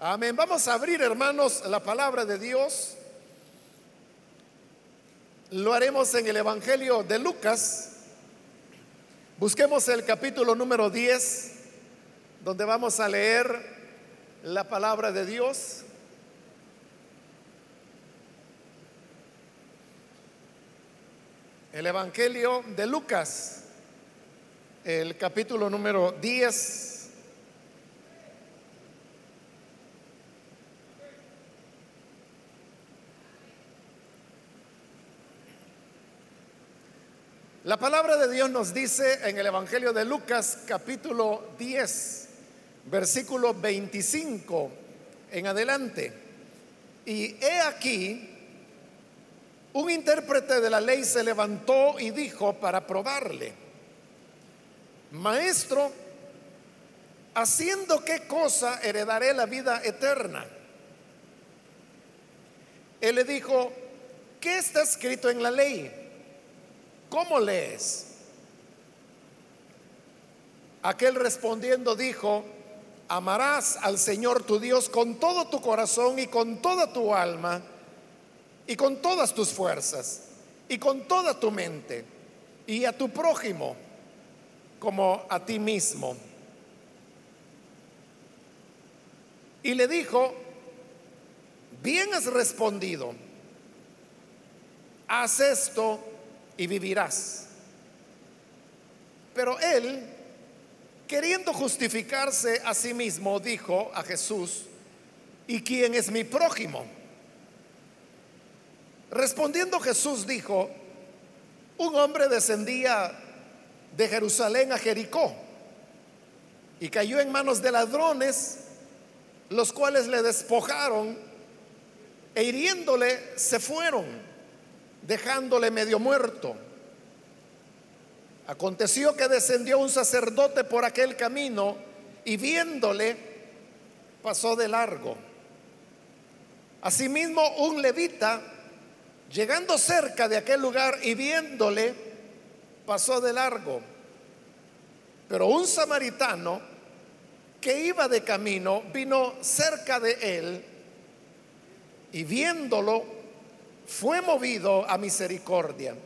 Amén. Vamos a abrir, hermanos, la palabra de Dios. Lo haremos en el Evangelio de Lucas. Busquemos el capítulo número 10, donde vamos a leer la palabra de Dios. El Evangelio de Lucas, el capítulo número 10. La palabra de Dios nos dice en el Evangelio de Lucas capítulo 10, versículo 25 en adelante. Y he aquí, un intérprete de la ley se levantó y dijo para probarle, Maestro, ¿haciendo qué cosa heredaré la vida eterna? Él le dijo, ¿qué está escrito en la ley? ¿Cómo lees? Aquel respondiendo dijo, amarás al Señor tu Dios con todo tu corazón y con toda tu alma y con todas tus fuerzas y con toda tu mente y a tu prójimo como a ti mismo. Y le dijo, bien has respondido, haz esto y vivirás. Pero él, queriendo justificarse a sí mismo, dijo a Jesús, ¿y quién es mi prójimo? Respondiendo Jesús dijo, un hombre descendía de Jerusalén a Jericó y cayó en manos de ladrones, los cuales le despojaron e hiriéndole se fueron dejándole medio muerto. Aconteció que descendió un sacerdote por aquel camino y viéndole pasó de largo. Asimismo, un levita, llegando cerca de aquel lugar y viéndole, pasó de largo. Pero un samaritano que iba de camino vino cerca de él y viéndolo, fue movido a misericordia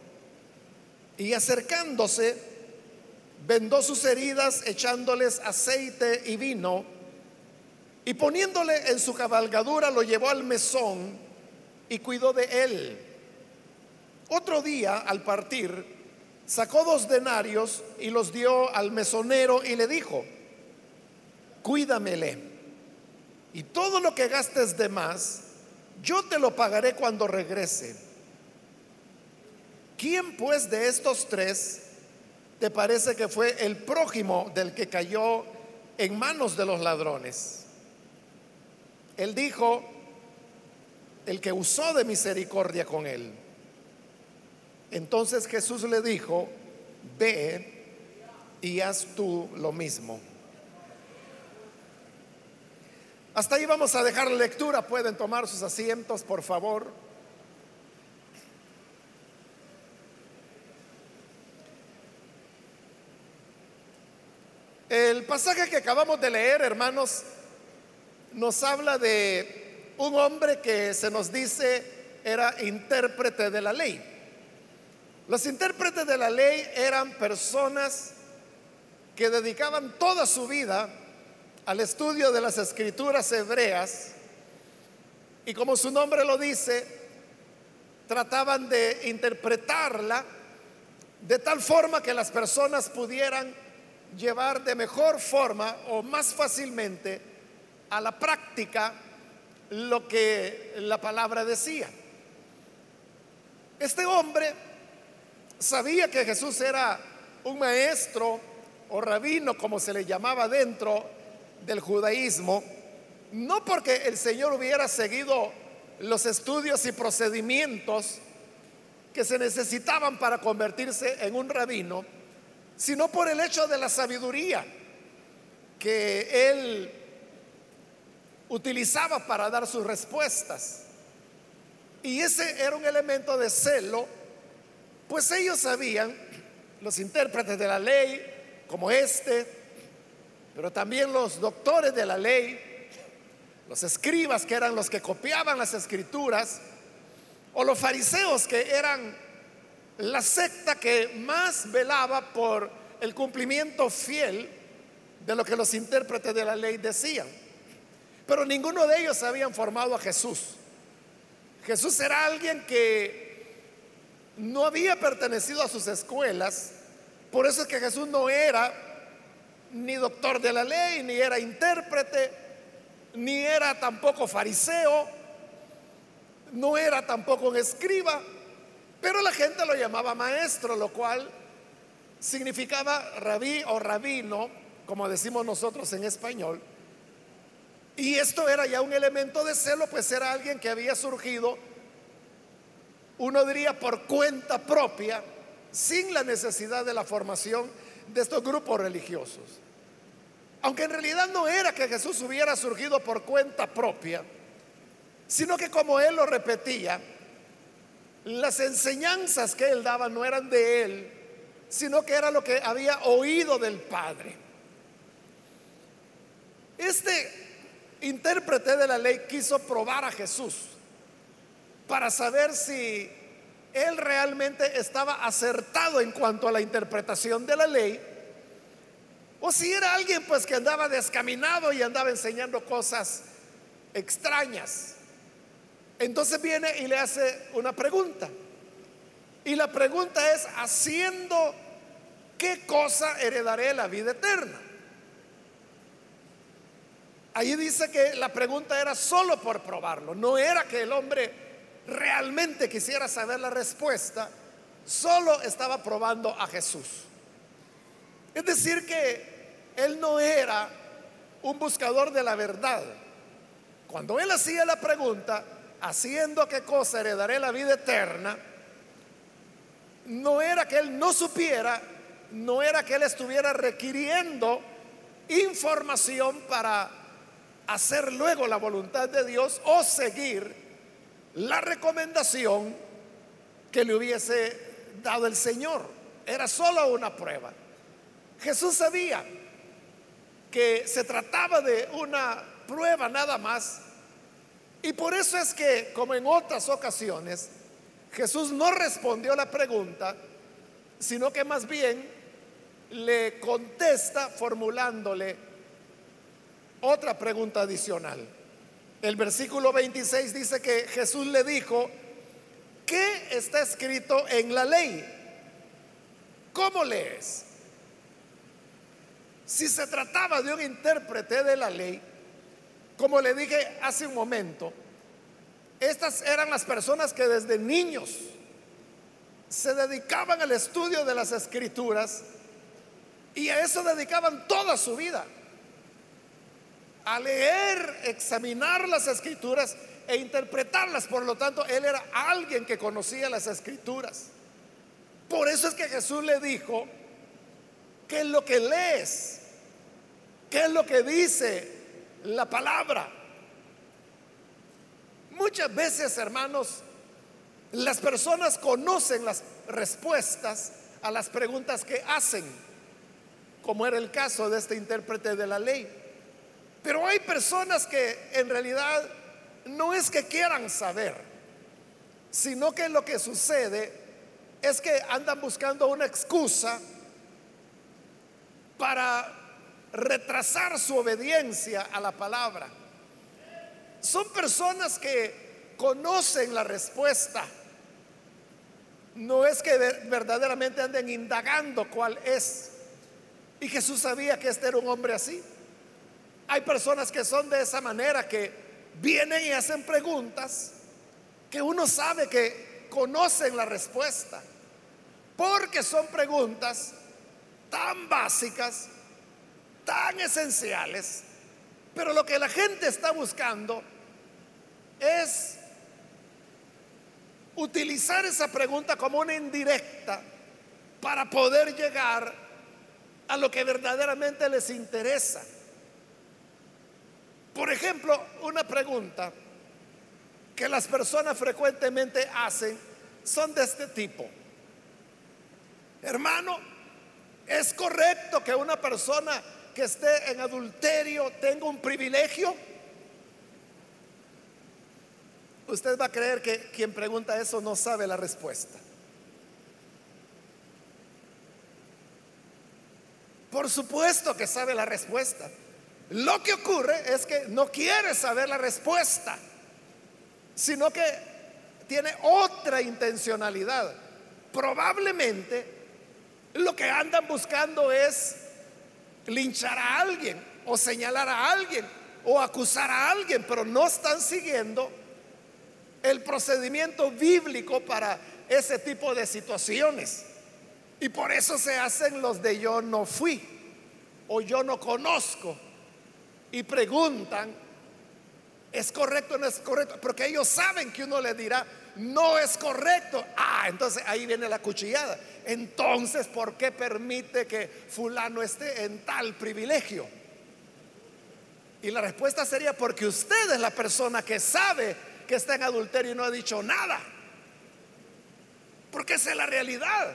y acercándose, vendó sus heridas echándoles aceite y vino y poniéndole en su cabalgadura lo llevó al mesón y cuidó de él. Otro día, al partir, sacó dos denarios y los dio al mesonero y le dijo, cuídamele y todo lo que gastes de más, yo te lo pagaré cuando regrese. ¿Quién pues de estos tres te parece que fue el prójimo del que cayó en manos de los ladrones? Él dijo, el que usó de misericordia con él. Entonces Jesús le dijo, ve y haz tú lo mismo. Hasta ahí vamos a dejar la lectura. Pueden tomar sus asientos, por favor. El pasaje que acabamos de leer, hermanos, nos habla de un hombre que se nos dice era intérprete de la ley. Los intérpretes de la ley eran personas que dedicaban toda su vida al estudio de las escrituras hebreas y como su nombre lo dice, trataban de interpretarla de tal forma que las personas pudieran llevar de mejor forma o más fácilmente a la práctica lo que la palabra decía. Este hombre sabía que Jesús era un maestro o rabino, como se le llamaba dentro del judaísmo, no porque el Señor hubiera seguido los estudios y procedimientos que se necesitaban para convertirse en un rabino, sino por el hecho de la sabiduría que él utilizaba para dar sus respuestas. Y ese era un elemento de celo, pues ellos sabían, los intérpretes de la ley, como este, pero también los doctores de la ley los escribas que eran los que copiaban las escrituras, o los fariseos que eran la secta que más velaba por el cumplimiento fiel de lo que los intérpretes de la ley decían. Pero ninguno de ellos habían formado a Jesús. Jesús era alguien que no había pertenecido a sus escuelas, por eso es que Jesús no era ni doctor de la ley, ni era intérprete, ni era tampoco fariseo, no era tampoco un escriba, pero la gente lo llamaba maestro, lo cual significaba rabí o rabino, como decimos nosotros en español. Y esto era ya un elemento de celo, pues era alguien que había surgido, uno diría, por cuenta propia, sin la necesidad de la formación de estos grupos religiosos. Aunque en realidad no era que Jesús hubiera surgido por cuenta propia, sino que como él lo repetía, las enseñanzas que él daba no eran de él, sino que era lo que había oído del Padre. Este intérprete de la ley quiso probar a Jesús para saber si él realmente estaba acertado en cuanto a la interpretación de la ley, o si era alguien pues que andaba descaminado y andaba enseñando cosas extrañas. Entonces viene y le hace una pregunta. Y la pregunta es, haciendo qué cosa heredaré la vida eterna. Ahí dice que la pregunta era solo por probarlo, no era que el hombre realmente quisiera saber la respuesta, solo estaba probando a Jesús. Es decir, que él no era un buscador de la verdad. Cuando él hacía la pregunta, haciendo qué cosa heredaré la vida eterna, no era que él no supiera, no era que él estuviera requiriendo información para hacer luego la voluntad de Dios o seguir la recomendación que le hubiese dado el Señor. Era solo una prueba. Jesús sabía que se trataba de una prueba nada más. Y por eso es que, como en otras ocasiones, Jesús no respondió la pregunta, sino que más bien le contesta formulándole otra pregunta adicional. El versículo 26 dice que Jesús le dijo, ¿qué está escrito en la ley? ¿Cómo lees? Si se trataba de un intérprete de la ley, como le dije hace un momento, estas eran las personas que desde niños se dedicaban al estudio de las escrituras y a eso dedicaban toda su vida a leer, examinar las escrituras e interpretarlas. Por lo tanto, él era alguien que conocía las escrituras. Por eso es que Jesús le dijo, ¿qué es lo que lees? ¿Qué es lo que dice la palabra? Muchas veces, hermanos, las personas conocen las respuestas a las preguntas que hacen, como era el caso de este intérprete de la ley. Pero hay personas que en realidad no es que quieran saber, sino que lo que sucede es que andan buscando una excusa para retrasar su obediencia a la palabra. Son personas que conocen la respuesta. No es que verdaderamente anden indagando cuál es. Y Jesús sabía que este era un hombre así. Hay personas que son de esa manera, que vienen y hacen preguntas que uno sabe que conocen la respuesta, porque son preguntas tan básicas, tan esenciales, pero lo que la gente está buscando es utilizar esa pregunta como una indirecta para poder llegar a lo que verdaderamente les interesa. Por ejemplo, una pregunta que las personas frecuentemente hacen son de este tipo. Hermano, ¿es correcto que una persona que esté en adulterio tenga un privilegio? usted va a creer que quien pregunta eso no sabe la respuesta. Por supuesto que sabe la respuesta. Lo que ocurre es que no quiere saber la respuesta, sino que tiene otra intencionalidad. Probablemente lo que andan buscando es linchar a alguien o señalar a alguien o acusar a alguien, pero no están siguiendo el procedimiento bíblico para ese tipo de situaciones. Y por eso se hacen los de yo no fui o yo no conozco. Y preguntan, ¿es correcto o no es correcto? Porque ellos saben que uno le dirá, no es correcto. Ah, entonces ahí viene la cuchillada. Entonces, ¿por qué permite que fulano esté en tal privilegio? Y la respuesta sería porque usted es la persona que sabe que está en adulterio y no ha dicho nada. Porque esa es la realidad.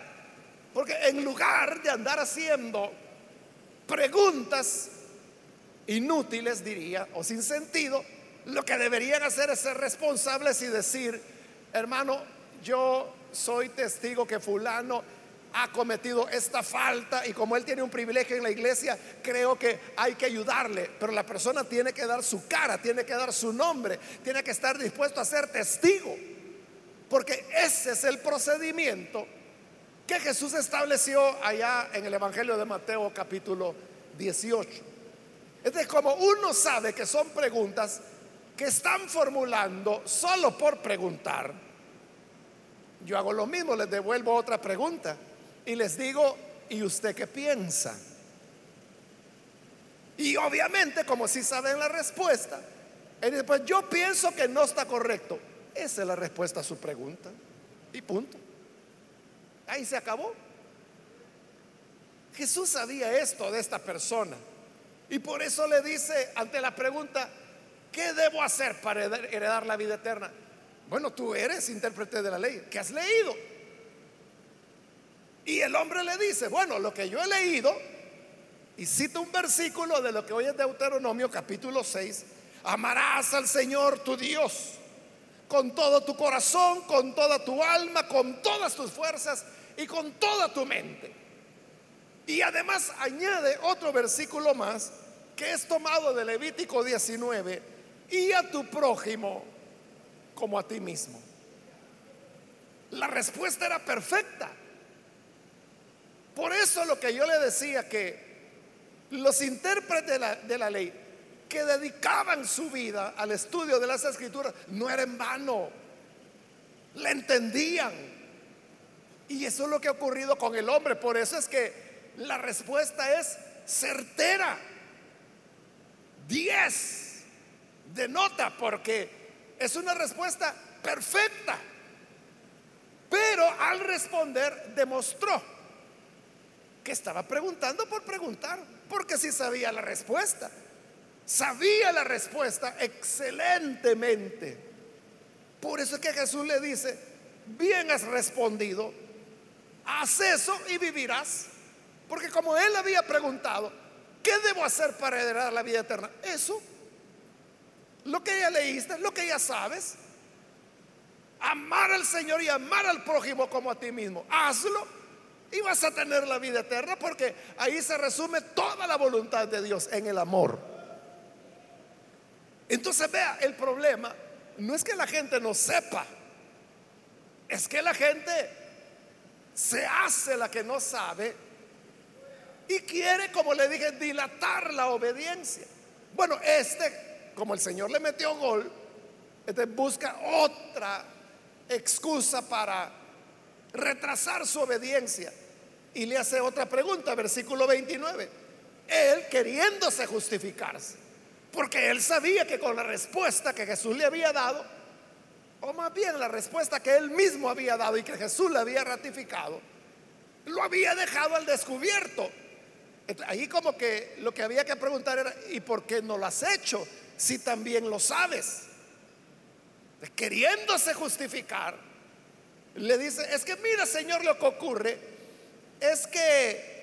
Porque en lugar de andar haciendo preguntas inútiles, diría, o sin sentido, lo que deberían hacer es ser responsables y decir, hermano, yo soy testigo que fulano ha cometido esta falta y como él tiene un privilegio en la iglesia, creo que hay que ayudarle. Pero la persona tiene que dar su cara, tiene que dar su nombre, tiene que estar dispuesto a ser testigo. Porque ese es el procedimiento que Jesús estableció allá en el Evangelio de Mateo capítulo 18. Entonces, como uno sabe que son preguntas que están formulando solo por preguntar, yo hago lo mismo, les devuelvo otra pregunta y les digo, ¿y usted qué piensa? Y obviamente, como si saben la respuesta, pues yo pienso que no está correcto. Esa es la respuesta a su pregunta. Y punto. Ahí se acabó. Jesús sabía esto de esta persona. Y por eso le dice ante la pregunta, ¿qué debo hacer para heredar la vida eterna? Bueno, tú eres intérprete de la ley. ¿Qué has leído? Y el hombre le dice, bueno, lo que yo he leído, y cita un versículo de lo que hoy es Deuteronomio capítulo 6, amarás al Señor tu Dios con todo tu corazón, con toda tu alma, con todas tus fuerzas y con toda tu mente. Y además añade otro versículo más que es tomado de Levítico 19, y a tu prójimo como a ti mismo. La respuesta era perfecta. Por eso lo que yo le decía que los intérpretes de la, de la ley que dedicaban su vida al estudio de las escrituras no era en vano, la entendían, y eso es lo que ha ocurrido con el hombre. Por eso es que la respuesta es certera. 10 de nota porque es una respuesta perfecta. Pero al responder demostró que estaba preguntando por preguntar, porque si sabía la respuesta. Sabía la respuesta excelentemente. Por eso es que Jesús le dice, bien has respondido, haz eso y vivirás. Porque como él había preguntado, ¿qué debo hacer para heredar la vida eterna? Eso, lo que ya leíste, lo que ya sabes. Amar al Señor y amar al prójimo como a ti mismo. Hazlo y vas a tener la vida eterna porque ahí se resume toda la voluntad de Dios en el amor. Entonces vea, el problema no es que la gente no sepa, es que la gente se hace la que no sabe y quiere, como le dije, dilatar la obediencia. Bueno, este, como el Señor le metió gol, este busca otra excusa para retrasar su obediencia. Y le hace otra pregunta, versículo 29. Él queriéndose justificarse, porque él sabía que con la respuesta que Jesús le había dado, o más bien la respuesta que él mismo había dado y que Jesús le había ratificado, lo había dejado al descubierto. Ahí como que lo que había que preguntar era, ¿y por qué no lo has hecho si también lo sabes? Queriéndose justificar, le dice, es que mira Señor lo que ocurre, es que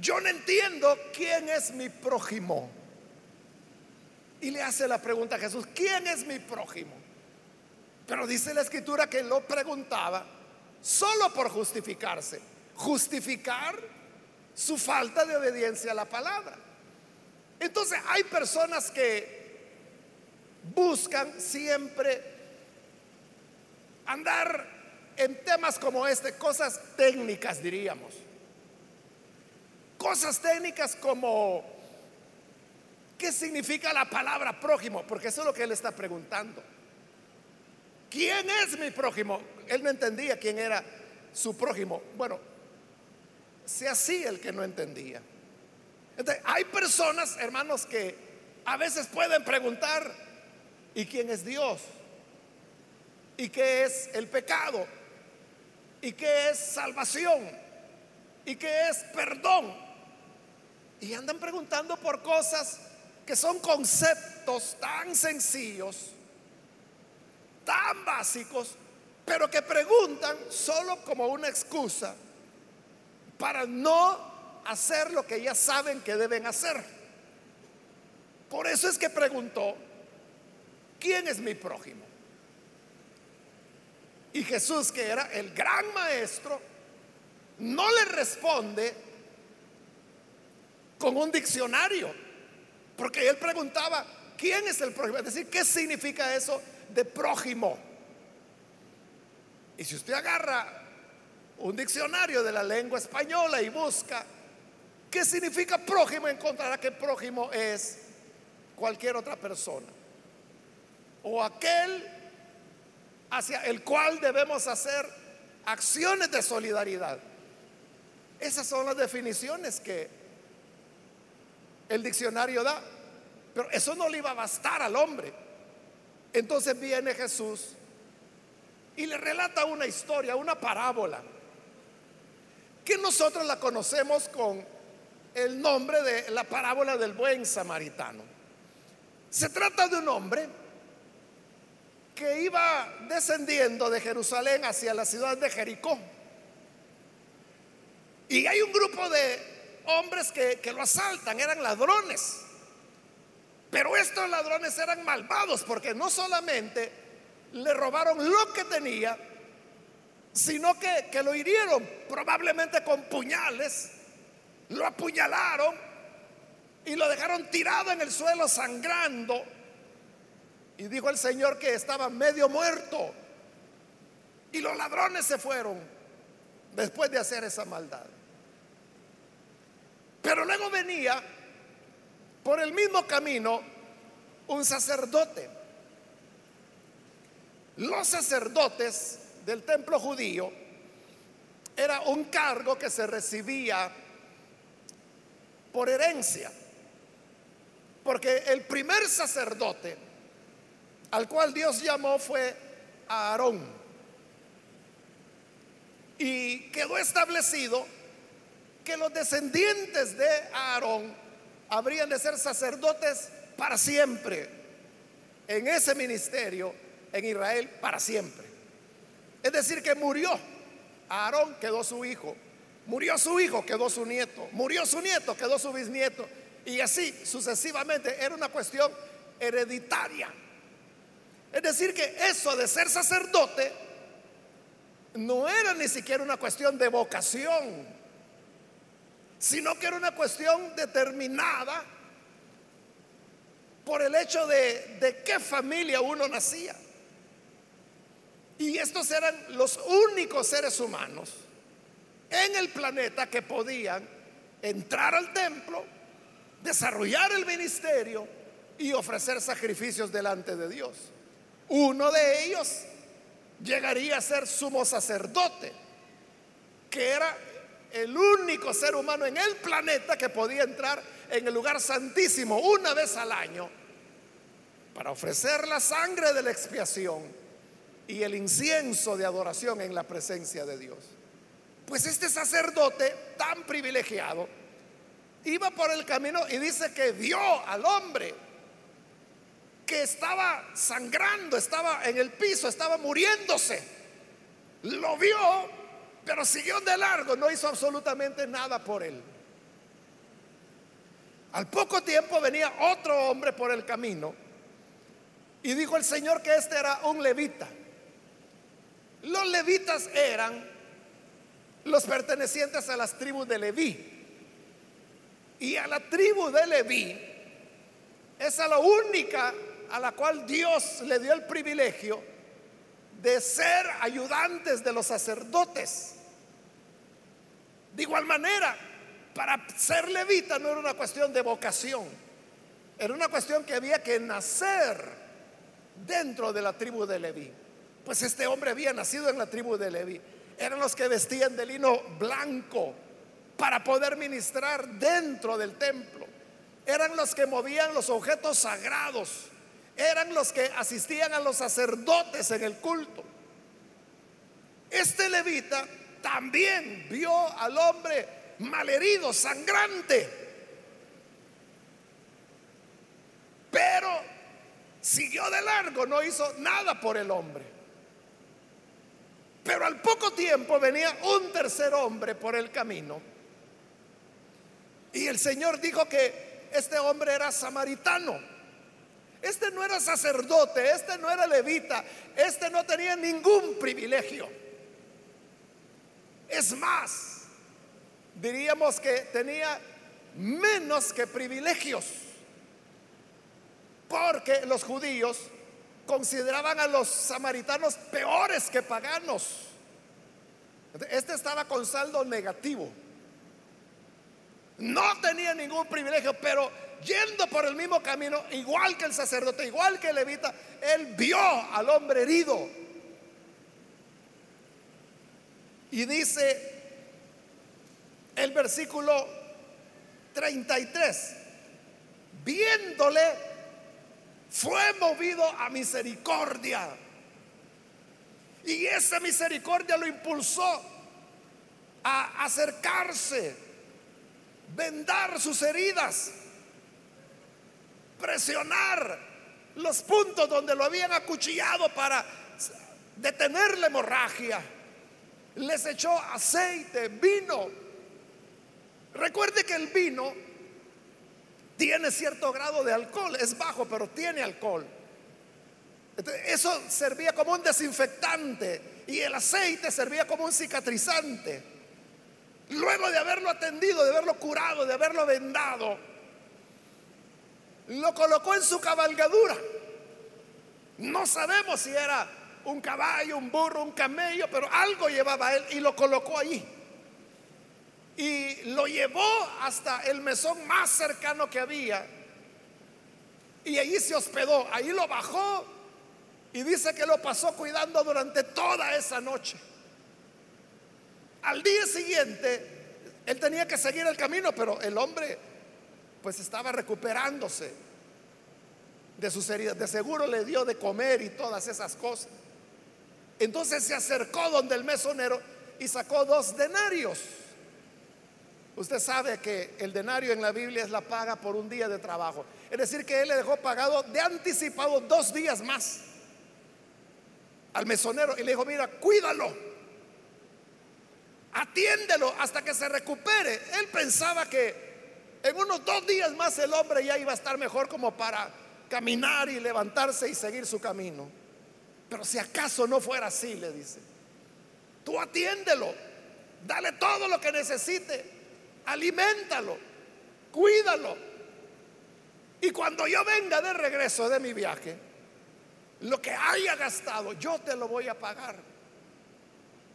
yo no entiendo quién es mi prójimo. Y le hace la pregunta a Jesús, ¿quién es mi prójimo? Pero dice la escritura que lo preguntaba solo por justificarse, justificar su falta de obediencia a la palabra. Entonces hay personas que buscan siempre andar en temas como este, cosas técnicas diríamos. Cosas técnicas como ¿qué significa la palabra prójimo? Porque eso es lo que él está preguntando. ¿Quién es mi prójimo? Él no entendía quién era su prójimo. Bueno, sea así el que no entendía. Hay personas, hermanos, que a veces pueden preguntar, ¿y quién es Dios? ¿Y qué es el pecado? ¿Y qué es salvación? ¿Y qué es perdón? Y andan preguntando por cosas que son conceptos tan sencillos tan básicos, pero que preguntan solo como una excusa para no hacer lo que ya saben que deben hacer. Por eso es que preguntó, ¿quién es mi prójimo? Y Jesús, que era el gran maestro, no le responde con un diccionario, porque él preguntaba, ¿quién es el prójimo? Es decir, ¿qué significa eso de prójimo. Y si usted agarra un diccionario de la lengua española y busca qué significa prójimo, encontrará que prójimo es cualquier otra persona. O aquel hacia el cual debemos hacer acciones de solidaridad. Esas son las definiciones que el diccionario da. Pero eso no le iba a bastar al hombre. Entonces viene Jesús y le relata una historia, una parábola, que nosotros la conocemos con el nombre de la parábola del buen samaritano. Se trata de un hombre que iba descendiendo de Jerusalén hacia la ciudad de Jericó. Y hay un grupo de hombres que, que lo asaltan, eran ladrones. Pero estos ladrones eran malvados porque no solamente le robaron lo que tenía, sino que, que lo hirieron probablemente con puñales, lo apuñalaron y lo dejaron tirado en el suelo sangrando. Y dijo el Señor que estaba medio muerto. Y los ladrones se fueron después de hacer esa maldad. Pero luego venía por el mismo camino un sacerdote. Los sacerdotes del templo judío era un cargo que se recibía por herencia. Porque el primer sacerdote al cual Dios llamó fue Aarón. Y quedó establecido que los descendientes de Aarón habrían de ser sacerdotes para siempre en ese ministerio en Israel para siempre. Es decir, que murió. Aarón quedó su hijo. Murió su hijo, quedó su nieto. Murió su nieto, quedó su bisnieto. Y así sucesivamente. Era una cuestión hereditaria. Es decir, que eso de ser sacerdote no era ni siquiera una cuestión de vocación sino que era una cuestión determinada por el hecho de, de qué familia uno nacía. Y estos eran los únicos seres humanos en el planeta que podían entrar al templo, desarrollar el ministerio y ofrecer sacrificios delante de Dios. Uno de ellos llegaría a ser sumo sacerdote, que era el único ser humano en el planeta que podía entrar en el lugar santísimo una vez al año para ofrecer la sangre de la expiación y el incienso de adoración en la presencia de Dios. Pues este sacerdote tan privilegiado iba por el camino y dice que vio al hombre que estaba sangrando, estaba en el piso, estaba muriéndose. Lo vio pero siguió de largo, no hizo absolutamente nada por él. Al poco tiempo venía otro hombre por el camino y dijo el Señor que este era un levita. Los levitas eran los pertenecientes a las tribus de Leví. Y a la tribu de Leví es a la única a la cual Dios le dio el privilegio de ser ayudantes de los sacerdotes. De igual manera, para ser levita no era una cuestión de vocación, era una cuestión que había que nacer dentro de la tribu de Leví. Pues este hombre había nacido en la tribu de Leví. Eran los que vestían de lino blanco para poder ministrar dentro del templo. Eran los que movían los objetos sagrados. Eran los que asistían a los sacerdotes en el culto. Este levita también vio al hombre malherido, sangrante. Pero siguió de largo, no hizo nada por el hombre. Pero al poco tiempo venía un tercer hombre por el camino. Y el Señor dijo que este hombre era samaritano. Este no era sacerdote, este no era levita, este no tenía ningún privilegio. Es más, diríamos que tenía menos que privilegios, porque los judíos consideraban a los samaritanos peores que paganos. Este estaba con saldo negativo. No tenía ningún privilegio, pero yendo por el mismo camino, igual que el sacerdote, igual que el levita, él vio al hombre herido y dice el versículo 33, viéndole, fue movido a misericordia. Y esa misericordia lo impulsó a acercarse, vendar sus heridas, presionar los puntos donde lo habían acuchillado para detener la hemorragia les echó aceite, vino. Recuerde que el vino tiene cierto grado de alcohol, es bajo, pero tiene alcohol. Eso servía como un desinfectante y el aceite servía como un cicatrizante. Luego de haberlo atendido, de haberlo curado, de haberlo vendado, lo colocó en su cabalgadura. No sabemos si era un caballo, un burro, un camello, pero algo llevaba él y lo colocó allí. Y lo llevó hasta el mesón más cercano que había. Y allí se hospedó, ahí lo bajó y dice que lo pasó cuidando durante toda esa noche. Al día siguiente, él tenía que seguir el camino, pero el hombre pues estaba recuperándose de sus heridas. De seguro le dio de comer y todas esas cosas. Entonces se acercó donde el mesonero y sacó dos denarios. Usted sabe que el denario en la Biblia es la paga por un día de trabajo. Es decir, que él le dejó pagado de anticipado dos días más al mesonero y le dijo, mira, cuídalo, atiéndelo hasta que se recupere. Él pensaba que en unos dos días más el hombre ya iba a estar mejor como para caminar y levantarse y seguir su camino. Pero si acaso no fuera así, le dice, tú atiéndelo, dale todo lo que necesite, aliméntalo, cuídalo. Y cuando yo venga de regreso de mi viaje, lo que haya gastado, yo te lo voy a pagar.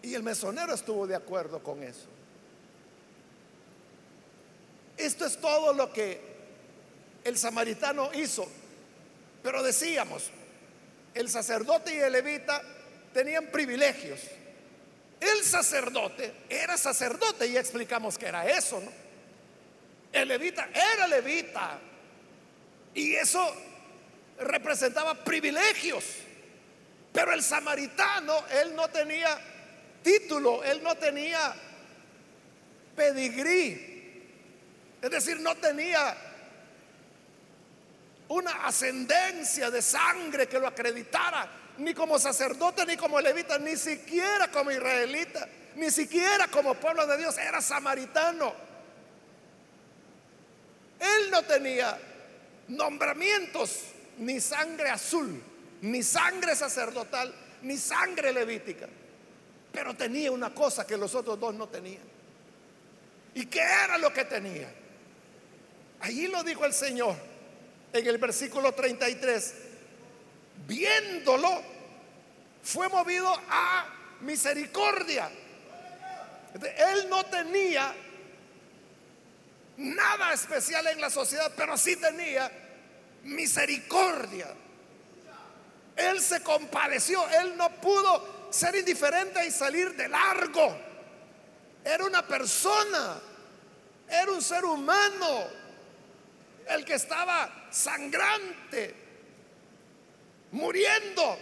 Y el mesonero estuvo de acuerdo con eso. Esto es todo lo que el samaritano hizo. Pero decíamos, el sacerdote y el levita tenían privilegios. El sacerdote era sacerdote y explicamos que era eso, ¿no? El levita era levita y eso representaba privilegios. Pero el samaritano, él no tenía título, él no tenía pedigrí. Es decir, no tenía una ascendencia de sangre que lo acreditara, ni como sacerdote, ni como levita, ni siquiera como israelita, ni siquiera como pueblo de Dios, era samaritano. Él no tenía nombramientos, ni sangre azul, ni sangre sacerdotal, ni sangre levítica. pero tenía una cosa que los otros dos no tenían. ¿Y qué era lo que tenía? Allí lo dijo el Señor en el versículo 33. Viéndolo, fue movido a misericordia. Él no tenía nada especial en la sociedad, pero sí tenía misericordia. Él se compadeció, él no pudo ser indiferente y salir de largo. Era una persona, era un ser humano, el que estaba sangrante, muriendo.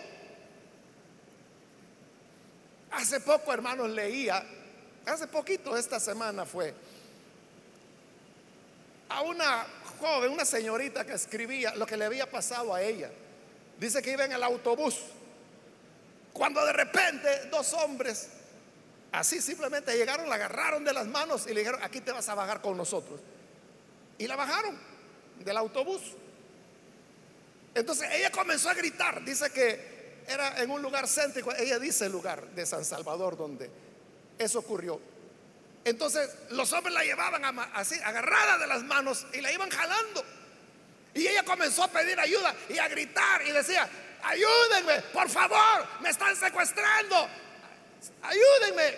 Hace poco, hermanos, leía, hace poquito, esta semana fue, a una joven, una señorita que escribía lo que le había pasado a ella. Dice que iba en el autobús. Cuando de repente dos hombres, así simplemente llegaron, la agarraron de las manos y le dijeron, aquí te vas a bajar con nosotros. Y la bajaron del autobús. Entonces ella comenzó a gritar. Dice que era en un lugar céntrico. Ella dice el lugar de San Salvador donde eso ocurrió. Entonces los hombres la llevaban así, agarrada de las manos y la iban jalando. Y ella comenzó a pedir ayuda y a gritar y decía, ayúdenme, por favor, me están secuestrando, ayúdenme.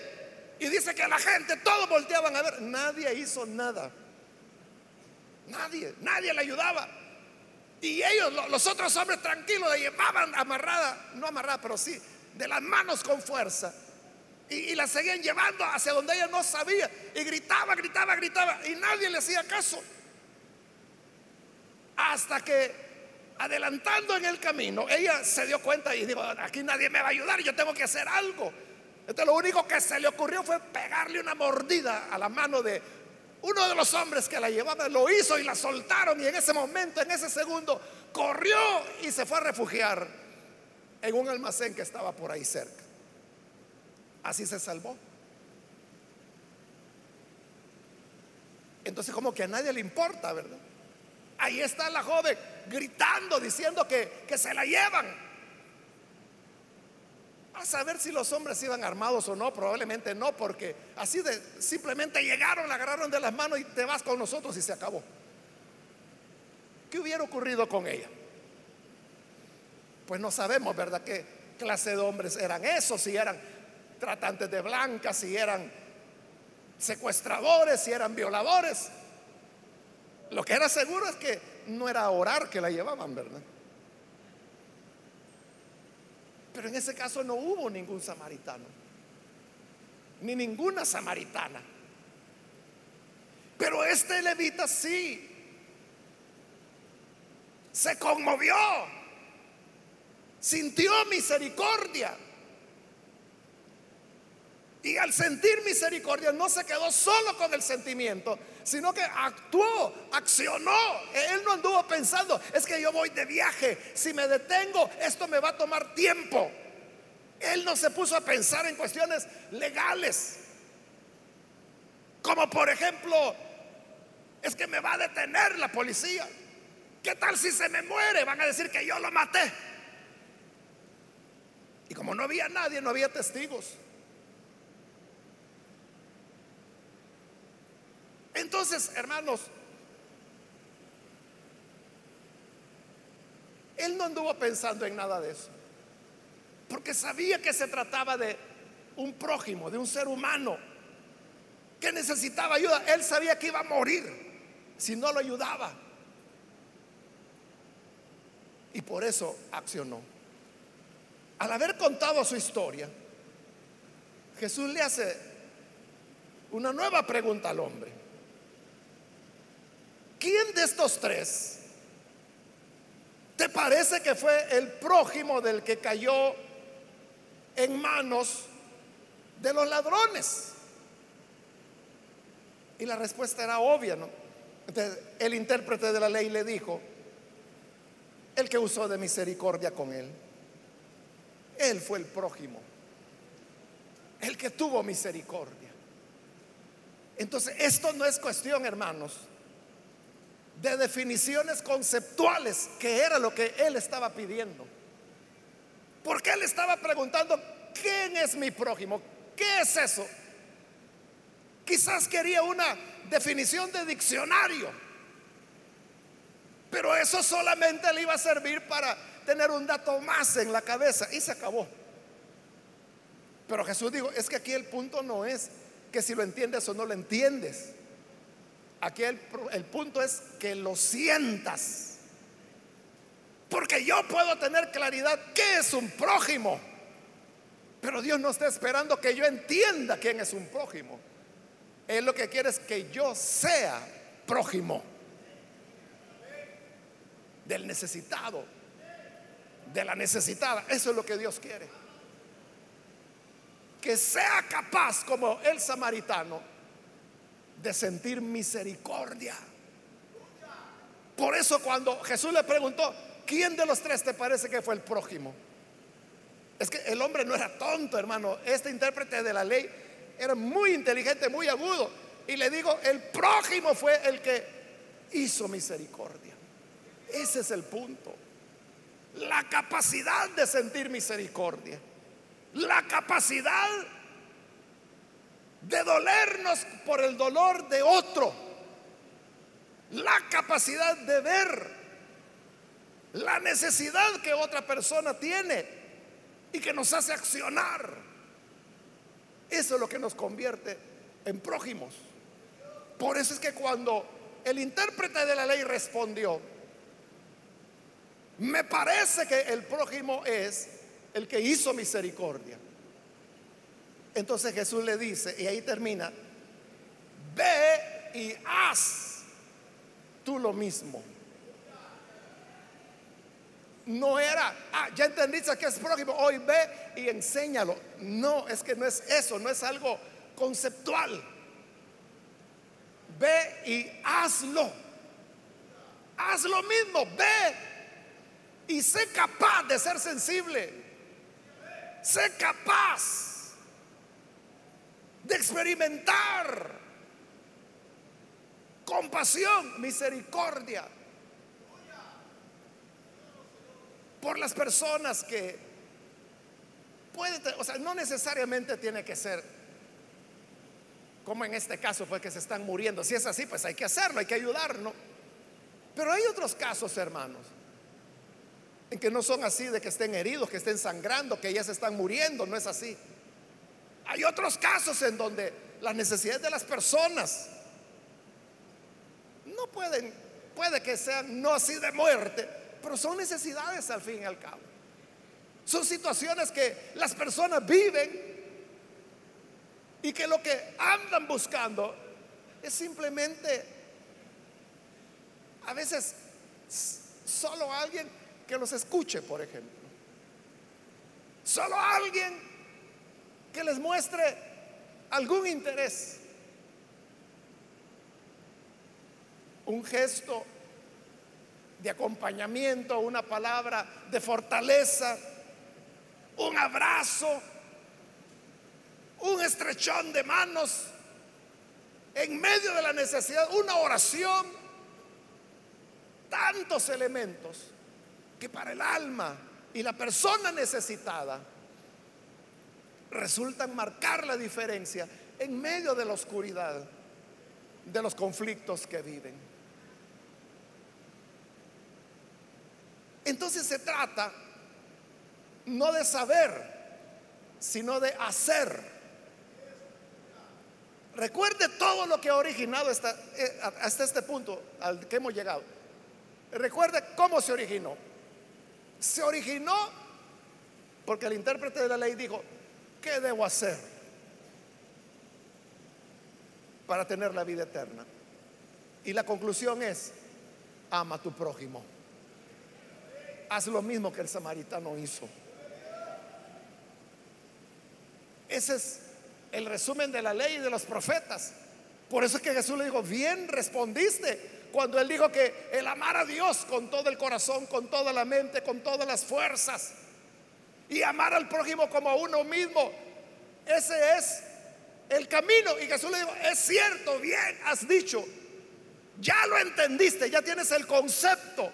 Y dice que la gente, todos volteaban a ver, nadie hizo nada. Nadie, nadie le ayudaba. Y ellos, los otros hombres tranquilos, la llevaban amarrada, no amarrada, pero sí, de las manos con fuerza. Y, la seguían llevando hacia donde ella no sabía. Y gritaba, gritaba, gritaba. Y nadie le hacía caso. Hasta que adelantando en el camino, ella se dio cuenta y dijo, aquí nadie me va a ayudar, yo tengo que hacer algo. Entonces lo único que se le ocurrió fue pegarle una mordida a la mano de uno de los hombres que la llevaba. Lo hizo y la soltaron y en ese momento, en ese segundo, corrió y se fue a refugiar en un almacén que estaba por ahí cerca. Así se salvó. Entonces como que a nadie le importa, ¿verdad? Ahí está la joven gritando, diciendo que, que se la llevan. A saber si los hombres iban armados o no, probablemente no, porque así de simplemente llegaron, la agarraron de las manos y te vas con nosotros y se acabó. ¿Qué hubiera ocurrido con ella? Pues no sabemos, ¿verdad? ¿Qué clase de hombres eran esos? Si eran tratantes de blancas, si eran secuestradores, si eran violadores. Lo que era seguro es que no era orar que la llevaban, ¿verdad? Pero en ese caso no hubo ningún samaritano, ni ninguna samaritana. Pero este levita sí se conmovió, sintió misericordia. Y al sentir misericordia no se quedó solo con el sentimiento, sino que actuó, accionó. Él no anduvo pensando, es que yo voy de viaje, si me detengo, esto me va a tomar tiempo. Él no se puso a pensar en cuestiones legales, como por ejemplo, es que me va a detener la policía. ¿Qué tal si se me muere? Van a decir que yo lo maté. Y como no había nadie, no había testigos. Entonces, hermanos, él no anduvo pensando en nada de eso, porque sabía que se trataba de un prójimo, de un ser humano que necesitaba ayuda. Él sabía que iba a morir si no lo ayudaba. Y por eso accionó. Al haber contado su historia, Jesús le hace una nueva pregunta al hombre. ¿Quién de estos tres te parece que fue el prójimo del que cayó en manos de los ladrones? Y la respuesta era obvia, ¿no? Entonces, el intérprete de la ley le dijo, el que usó de misericordia con él, él fue el prójimo, el que tuvo misericordia. Entonces, esto no es cuestión, hermanos, de definiciones conceptuales, que era lo que él estaba pidiendo. Porque él estaba preguntando, ¿quién es mi prójimo? ¿qué es eso? Quizás quería una definición de diccionario, pero eso solamente le iba a servir para tener un dato más en la cabeza y se acabó. Pero Jesús dijo, es que aquí el punto no es que si lo entiendes o no lo entiendes. Aquí el, punto es que lo sientas. Porque yo puedo tener claridad qué es un prójimo. Pero Dios no está esperando que yo entienda quién es un prójimo. Él lo que quiere es que yo sea prójimo del necesitado, de la necesitada. Eso es lo que Dios quiere. Que sea capaz como el samaritano de sentir misericordia. Por eso cuando Jesús le preguntó, ¿quién de los tres te parece que fue el prójimo? Es que el hombre no era tonto, hermano. Este intérprete de la ley era muy inteligente, muy agudo. Y le digo, el prójimo fue el que hizo misericordia. Ese es el punto. La capacidad de sentir misericordia. La capacidad de dolernos por el dolor de otro. La capacidad de ver la necesidad que otra persona tiene y que nos hace accionar. Eso es lo que nos convierte en prójimos. Por eso es que cuando el intérprete de la ley respondió, me parece que el prójimo es el que hizo misericordia. Entonces Jesús le dice, y ahí termina, ve y haz tú lo mismo no era, ah, ya entendiste que es prójimo, hoy ve y enséñalo. No, es que no es eso, no es algo conceptual. Ve y hazlo. Haz lo mismo, ve y sé capaz de ser sensible. Sé capaz de experimentar compasión, misericordia por las personas que puede, o sea, no necesariamente tiene que ser como en este caso fue que se están muriendo. Si es así, pues hay que hacerlo, hay que ayudarnos. Pero hay otros casos, hermanos, en que no son así de que estén heridos, que estén sangrando, que ya se están muriendo, no es así. Hay otros casos en donde las necesidades de las personas no pueden, puede que sean no así de muerte, pero son necesidades al fin y al cabo. Son situaciones que las personas viven y que lo que andan buscando es simplemente a veces solo alguien que los escuche, por ejemplo. Solo alguien que les muestre algún interés. Un gesto de acompañamiento, una palabra de fortaleza, un abrazo, un estrechón de manos en medio de la necesidad, una oración, tantos elementos que para el alma y la persona necesitada resultan marcar la diferencia en medio de la oscuridad de los conflictos que viven. Entonces se trata no de saber, sino de hacer. Recuerde todo lo que ha originado hasta, eh, hasta este punto al que hemos llegado. Recuerde cómo se originó. Se originó porque el intérprete de la ley dijo, ¿qué debo hacer para tener la vida eterna? Y la conclusión es, ama a tu prójimo haz lo mismo que el samaritano hizo. Ese es el resumen de la ley y de los profetas. Por eso es que Jesús le dijo, bien respondiste cuando él dijo que el amar a Dios con todo el corazón, con toda la mente, con todas las fuerzas y amar al prójimo como a uno mismo, ese es el camino. Y Jesús le dijo, es cierto, bien has dicho, ya lo entendiste, ya tienes el concepto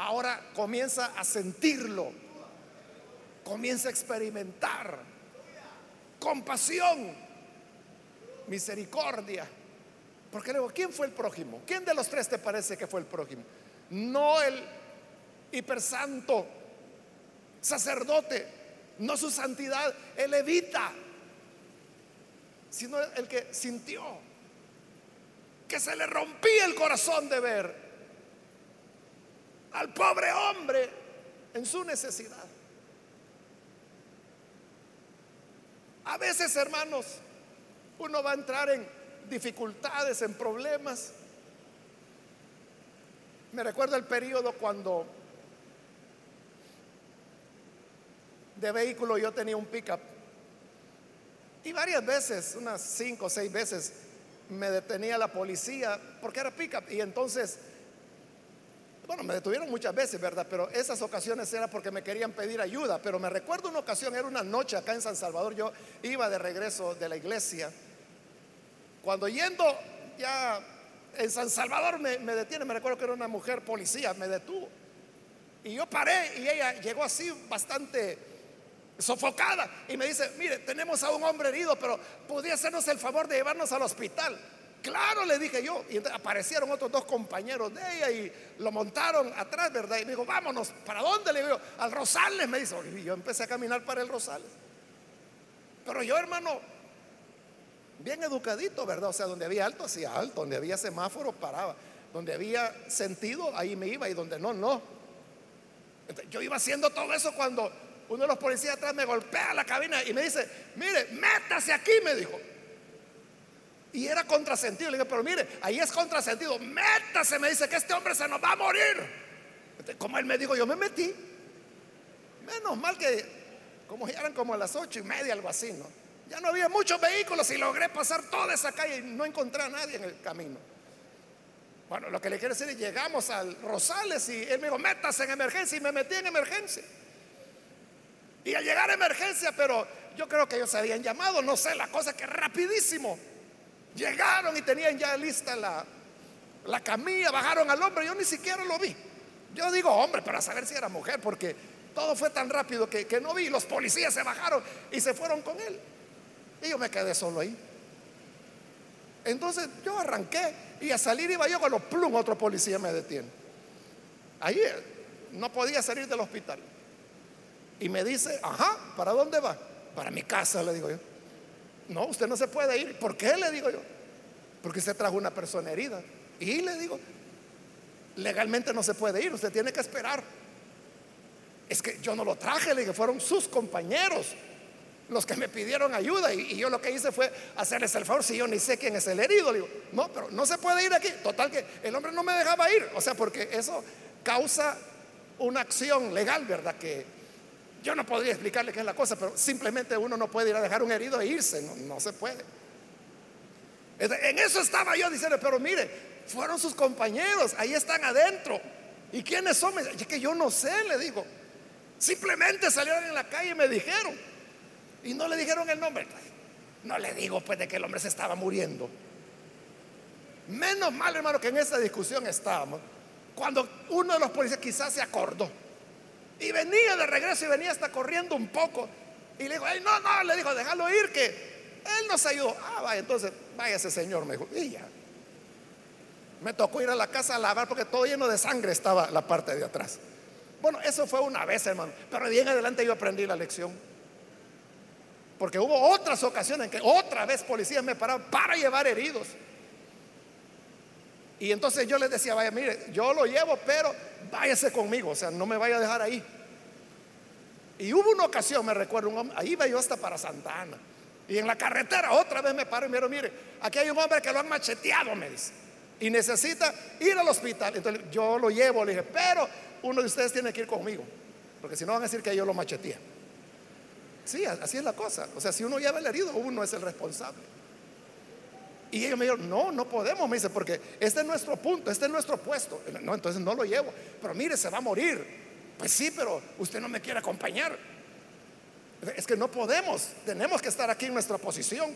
ahora comienza a sentirlo, comienza a experimentar compasión, misericordia. Porque luego, ¿quién fue el prójimo? ¿Quién de los tres te parece que fue el prójimo? No el hipersanto sacerdote, no su santidad, el levita, sino el que sintió que se le rompía el corazón de ver al pobre hombre en su necesidad. A veces, hermanos, uno va a entrar en dificultades, en problemas. Me recuerdo el periodo cuando de vehículo yo tenía un pickup y varias veces, unas cinco o seis veces, me detenía la policía porque era pickup y entonces bueno, me detuvieron muchas veces, ¿verdad? Pero esas ocasiones era porque me querían pedir ayuda. Pero me recuerdo una ocasión, era una noche acá en San Salvador, yo iba de regreso de la iglesia. Cuando yendo ya en San Salvador me, detiene, me recuerdo que era una mujer policía, me detuvo. Y yo paré y ella llegó así bastante sofocada y me dice, mire, tenemos a un hombre herido, pero podría hacernos el favor de llevarnos al hospital. Claro, le dije yo. Y aparecieron otros dos compañeros de ella y lo montaron atrás, ¿verdad? Y me dijo, vámonos, ¿para dónde? Le digo, al Rosales, me dice. Y yo empecé a caminar para el Rosales. Pero yo, hermano, bien educadito, ¿verdad? O sea, donde había alto, hacía alto, donde había semáforo, paraba. Donde había sentido, ahí me iba, y donde no, no. yo iba haciendo todo eso cuando uno de los policías atrás me golpea la cabina y me dice, mire, métase aquí, me dijo. Y era contrasentido. Le dije, pero mire, ahí es contrasentido. Métase, me dice que este hombre se nos va a morir. Como él me dijo, yo me metí. Menos mal que, como ya eran como a las ocho y media, algo así, ¿no? Ya no había muchos vehículos y logré pasar toda esa calle y no encontré a nadie en el camino. Bueno, lo que le quiero decir es, llegamos al Rosales y él me dijo, métase en emergencia y me metí en emergencia. Y al llegar emergencia, pero yo creo que ellos se habían llamado, no sé, la cosa que rapidísimo Llegaron y tenían ya lista la, la camilla, bajaron al hombre, yo ni siquiera lo vi. Yo digo hombre para saber si era mujer, porque todo fue tan rápido que, que no vi. Los policías se bajaron y se fueron con él. Y yo me quedé solo ahí. Entonces yo arranqué y a salir iba yo cuando plum, otro policía me detiene. Ahí no podía salir del hospital. Y me dice, ajá, ¿para dónde va? Para mi casa, le digo yo. No, usted no se puede ir. ¿Por qué? Le digo yo. Porque usted trajo una persona herida. Y le digo, legalmente no se puede ir, usted tiene que esperar. Es que yo no lo traje, le dije, fueron sus compañeros los que me pidieron ayuda y, yo lo que hice fue hacerles el favor si yo ni sé quién es el herido. Le digo, no, pero no se puede ir aquí. Total que el hombre no me dejaba ir. O sea, porque eso causa una acción legal, ¿verdad? Que yo no podría explicarle qué es la cosa, pero simplemente uno no puede ir a dejar un herido e irse, no, se puede. En eso estaba yo diciendo, pero mire, fueron sus compañeros, ahí están adentro. ¿Y quiénes son? Es que yo no sé, le digo. Simplemente salieron en la calle y me dijeron. Y no le dijeron el nombre. No le digo pues de que el hombre se estaba muriendo. Menos mal, hermano, que en esa discusión estábamos. Cuando uno de los policías quizás se acordó y venía de regreso y venía hasta corriendo un poco. Y le dijo, no, no, le dijo, déjalo ir, que él nos ayudó. Ah, vaya, entonces, vaya ese señor, me dijo. Y ya. Me tocó ir a la casa a lavar porque todo lleno de sangre estaba la parte de atrás. Bueno, eso fue una vez, hermano. Pero de bien adelante yo aprendí la lección. Porque hubo otras ocasiones en que otra vez policías me pararon para llevar heridos. Y entonces yo les decía, vaya, mire, yo lo llevo, pero váyase conmigo, o sea, no me vaya a dejar ahí. Y hubo una ocasión, me recuerdo, ahí iba yo hasta para Santa Ana. Y en la carretera otra vez me paro y me digo, mire, aquí hay un hombre que lo han macheteado, me dice. Y necesita ir al hospital. Entonces yo lo llevo, le dije, pero uno de ustedes tiene que ir conmigo. Porque si no van a decir que yo lo macheteé. Sí, así es la cosa. O sea, si uno lleva el herido, uno es el responsable. Y ellos me dijeron, no, no podemos, me dice, porque este es nuestro punto, este es nuestro puesto. No, entonces no lo llevo. Pero mire, se va a morir. Pues sí, pero usted no me quiere acompañar. Es que no podemos, tenemos que estar aquí en nuestra posición.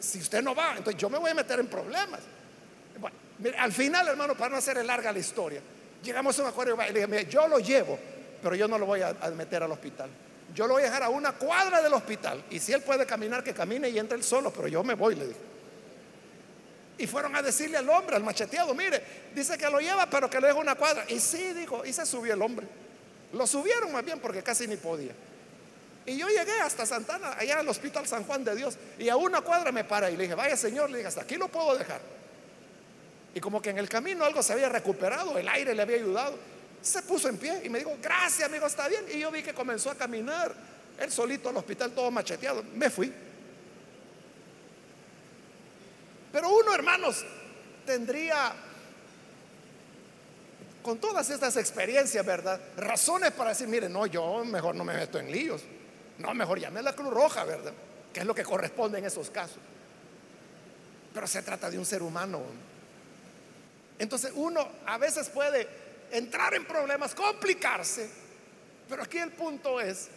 si usted no va, entonces yo me voy a meter en problemas. Al final, hermano, para no hacer larga la historia, llegamos a un acuerdo y dije, yo lo llevo, pero yo no lo voy a, a meter al hospital. yo lo voy a dejar a una cuadra del hospital. Y si él puede caminar, que camine y entre él solo, pero yo me voy, le dije. Y fueron a decirle al hombre, al macheteado, mire, dice que lo lleva, pero que lo deja una cuadra. Y sí, dijo, y se subió el hombre. Lo subieron más bien porque casi ni podía. Y yo llegué hasta Santana, allá al Hospital San Juan de Dios, y a una cuadra me para y le dije, vaya señor, le dije, hasta aquí lo puedo dejar. Y como que en el camino algo se había recuperado, el aire le había ayudado, se puso en pie y me dijo, gracias amigo, está bien. Y yo vi que comenzó a caminar, él solito al hospital, todo macheteado. Me fui. Pero uno, hermanos, tendría, con todas estas experiencias, ¿verdad? Razones para decir, mire, no, yo mejor no me meto en líos. No, mejor llame a la Cruz Roja, ¿verdad? Que es lo que corresponde en esos casos. Pero se trata de un ser humano. Entonces uno a veces puede entrar en problemas, complicarse, pero aquí el punto es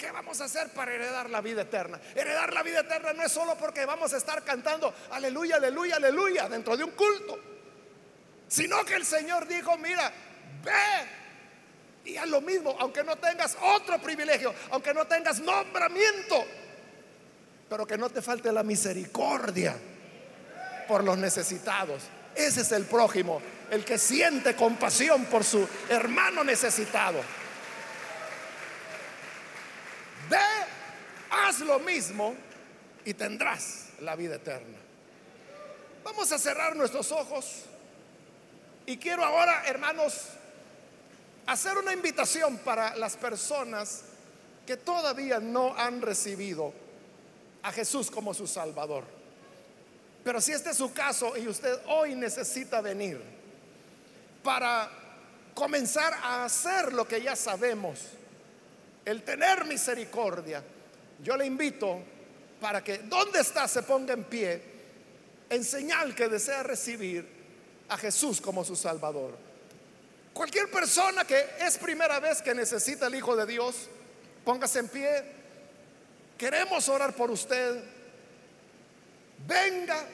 ¿Qué vamos a hacer para heredar la vida eterna? Heredar la vida eterna no es solo porque vamos a estar cantando aleluya, aleluya, aleluya dentro de un culto, sino que el Señor dijo, mira, ve y haz lo mismo, aunque no tengas otro privilegio, aunque no tengas nombramiento, pero que no te falte la misericordia por los necesitados. Ese es el prójimo, el que siente compasión por su hermano necesitado. Ve, haz lo mismo y tendrás la vida eterna. Vamos a cerrar nuestros ojos y quiero ahora, hermanos, hacer una invitación para las personas que todavía no han recibido a Jesús como su Salvador. Pero si este es su caso y usted hoy necesita venir para comenzar a hacer lo que ya sabemos, el tener misericordia, yo le invito para que donde está se ponga en pie en señal que desea recibir a Jesús como su Salvador. Cualquier persona que es primera vez que necesita el Hijo de Dios, póngase en pie. Queremos orar por usted. Venga,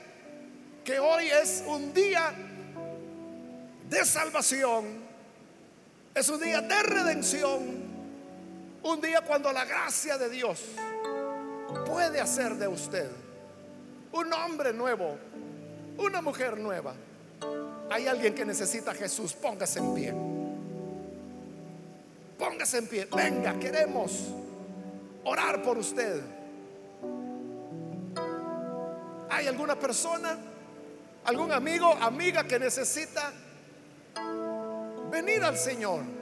que hoy es un día de salvación, es un día de redención un día cuando la gracia de Dios puede hacer de usted un hombre nuevo, una mujer nueva. Hay alguien que necesita a Jesús, póngase en pie. Póngase en pie. Venga, queremos orar por usted. ¿Hay alguna persona, algún amigo, amiga que necesita venir al Señor?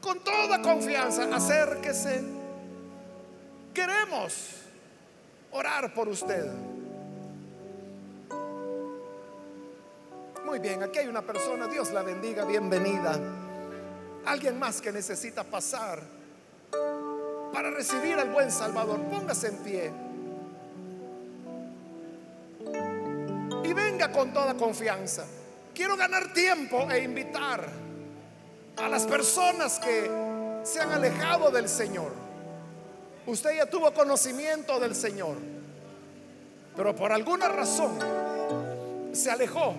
Con toda confianza, acérquese. Queremos orar por usted. Muy bien, aquí hay una persona, Dios la bendiga, bienvenida. Alguien más que necesita pasar para recibir al buen Salvador, póngase en pie. Y venga con toda confianza. Quiero ganar tiempo e invitar a las personas que se han alejado del Señor. Usted ya tuvo conocimiento del Señor, pero por alguna razón se alejó,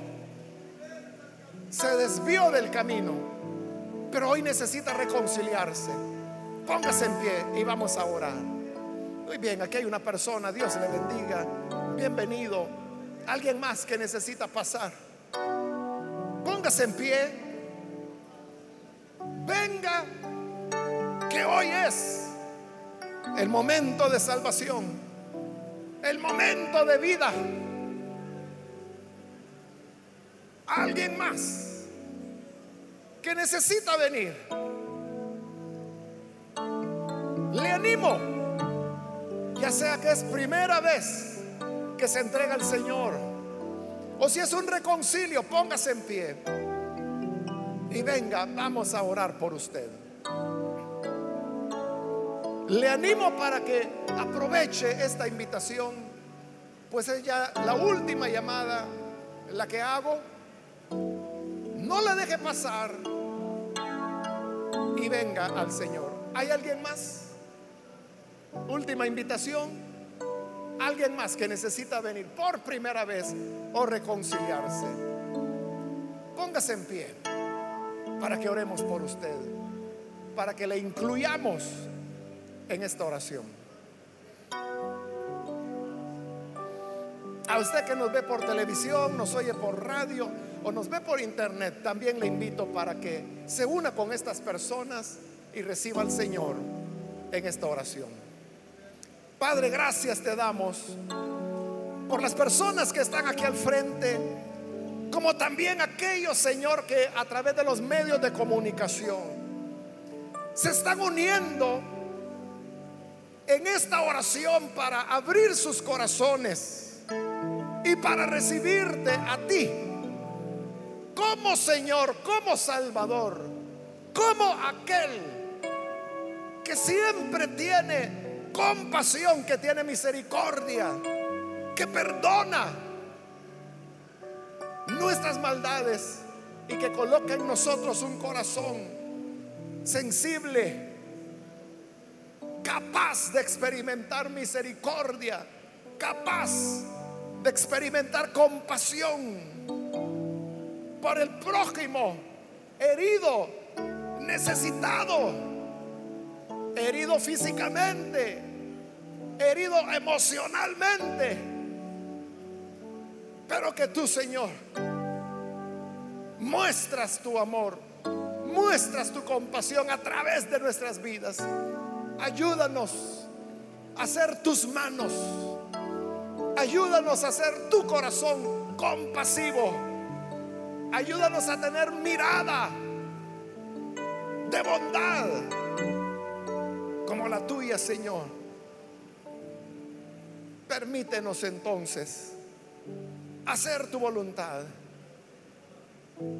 se desvió del camino, pero hoy necesita reconciliarse. Póngase en pie y vamos a orar. Muy bien, aquí hay una persona, Dios le bendiga. Bienvenido. Alguien más que necesita pasar. Póngase en pie venga, que hoy es el momento de salvación, el momento de vida. Alguien más que necesita venir. Le animo, ya sea que es primera vez que se entrega al Señor, o si es un reconcilio, póngase en pie y venga, vamos a orar por usted. Le animo para que aproveche esta invitación, pues es ya la última llamada la que hago. No la deje pasar y venga al Señor. ¿Hay alguien más? Última invitación. Alguien más que necesita venir por primera vez o reconciliarse. Póngase en pie para que oremos por usted. para que le incluyamos en esta oración. A usted que nos ve por televisión, nos oye por radio o nos ve por internet, también le invito para que se una con estas personas y reciba al Señor en esta oración. Padre, gracias te damos por las personas que están aquí al frente, como también aquellos, Señor, que a través de los medios de comunicación se están uniendo en esta oración para abrir sus corazones y para recibirte a ti como Señor, como Salvador, como aquel que siempre tiene compasión, que tiene misericordia, que perdona nuestras maldades y que coloca en nosotros un corazón sensible, capaz de experimentar misericordia, capaz de experimentar compasión por el prójimo, herido, necesitado, herido físicamente, herido emocionalmente pero que tú, Señor, muestras tu amor, muestras tu compasión a través de nuestras vidas. Ayúdanos a ser tus manos. Ayúdanos a ser tu corazón compasivo. Ayúdanos a tener mirada de bondad como la tuya, Señor. Permítenos entonces hacer tu voluntad.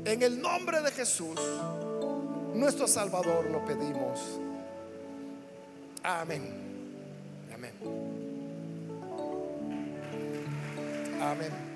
En el nombre de Jesús, nuestro Salvador, lo pedimos. Amén. Amén. Amén.